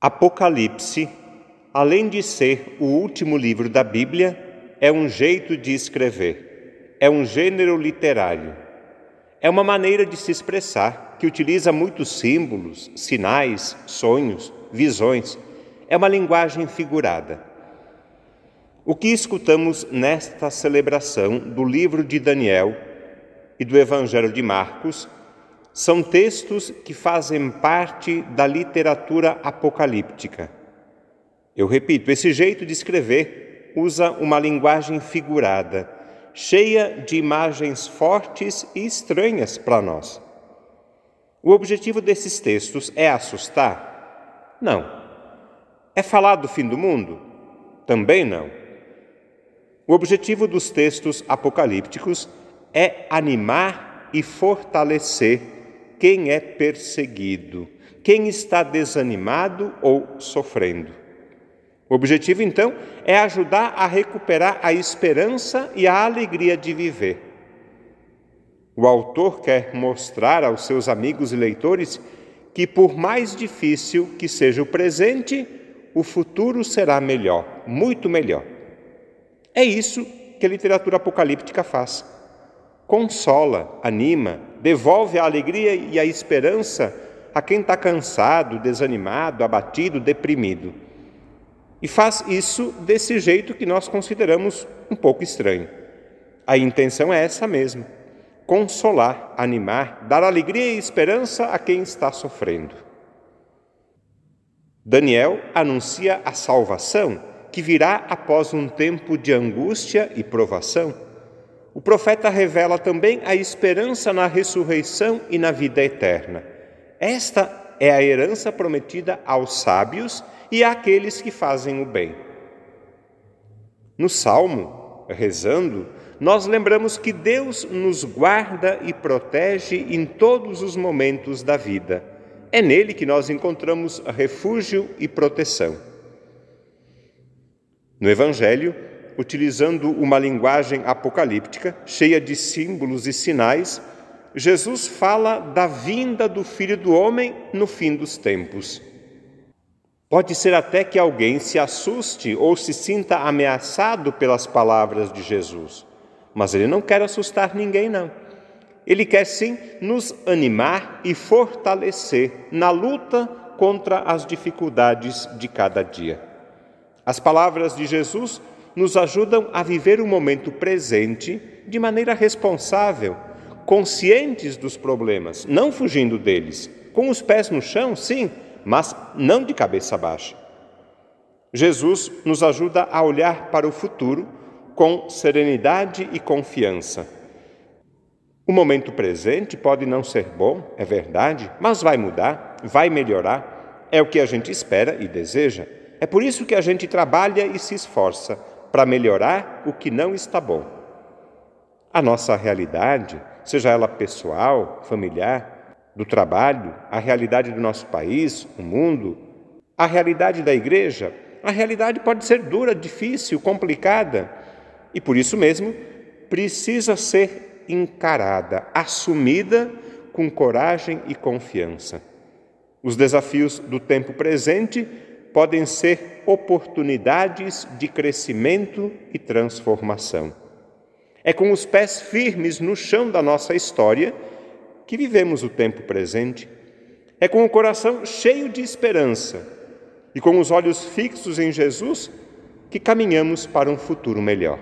Apocalipse, além de ser o último livro da Bíblia, é um jeito de escrever, é um gênero literário. É uma maneira de se expressar que utiliza muitos símbolos, sinais, sonhos, visões. É uma linguagem figurada. O que escutamos nesta celebração do livro de Daniel e do Evangelho de Marcos são textos que fazem parte da literatura apocalíptica. Eu repito, esse jeito de escrever usa uma linguagem figurada, cheia de imagens fortes e estranhas para nós. O objetivo desses textos é assustar? Não. É falar do fim do mundo? Também não. O objetivo dos textos apocalípticos é animar e fortalecer quem é perseguido, quem está desanimado ou sofrendo. O objetivo, então, é ajudar a recuperar a esperança e a alegria de viver. O autor quer mostrar aos seus amigos e leitores que, por mais difícil que seja o presente, o futuro será melhor, muito melhor. É isso que a literatura apocalíptica faz consola, anima, devolve a alegria e a esperança a quem está cansado, desanimado, abatido, deprimido. E faz isso desse jeito que nós consideramos um pouco estranho. A intenção é essa mesmo: consolar, animar, dar alegria e esperança a quem está sofrendo. Daniel anuncia a salvação que virá após um tempo de angústia e provação. O profeta revela também a esperança na ressurreição e na vida eterna. Esta é a herança prometida aos sábios e àqueles que fazem o bem. No Salmo, rezando, nós lembramos que Deus nos guarda e protege em todos os momentos da vida. É nele que nós encontramos refúgio e proteção. No Evangelho, utilizando uma linguagem apocalíptica, cheia de símbolos e sinais, Jesus fala da vinda do Filho do Homem no fim dos tempos. Pode ser até que alguém se assuste ou se sinta ameaçado pelas palavras de Jesus, mas ele não quer assustar ninguém, não. Ele quer sim nos animar e fortalecer na luta contra as dificuldades de cada dia. As palavras de Jesus nos ajudam a viver o momento presente de maneira responsável, conscientes dos problemas, não fugindo deles, com os pés no chão, sim, mas não de cabeça baixa. Jesus nos ajuda a olhar para o futuro com serenidade e confiança. O momento presente pode não ser bom, é verdade, mas vai mudar, vai melhorar, é o que a gente espera e deseja. É por isso que a gente trabalha e se esforça para melhorar o que não está bom. A nossa realidade, seja ela pessoal, familiar, do trabalho, a realidade do nosso país, o mundo, a realidade da igreja, a realidade pode ser dura, difícil, complicada e por isso mesmo precisa ser encarada, assumida com coragem e confiança. Os desafios do tempo presente podem ser oportunidades de crescimento e transformação. É com os pés firmes no chão da nossa história que vivemos o tempo presente. É com o coração cheio de esperança e com os olhos fixos em Jesus que caminhamos para um futuro melhor.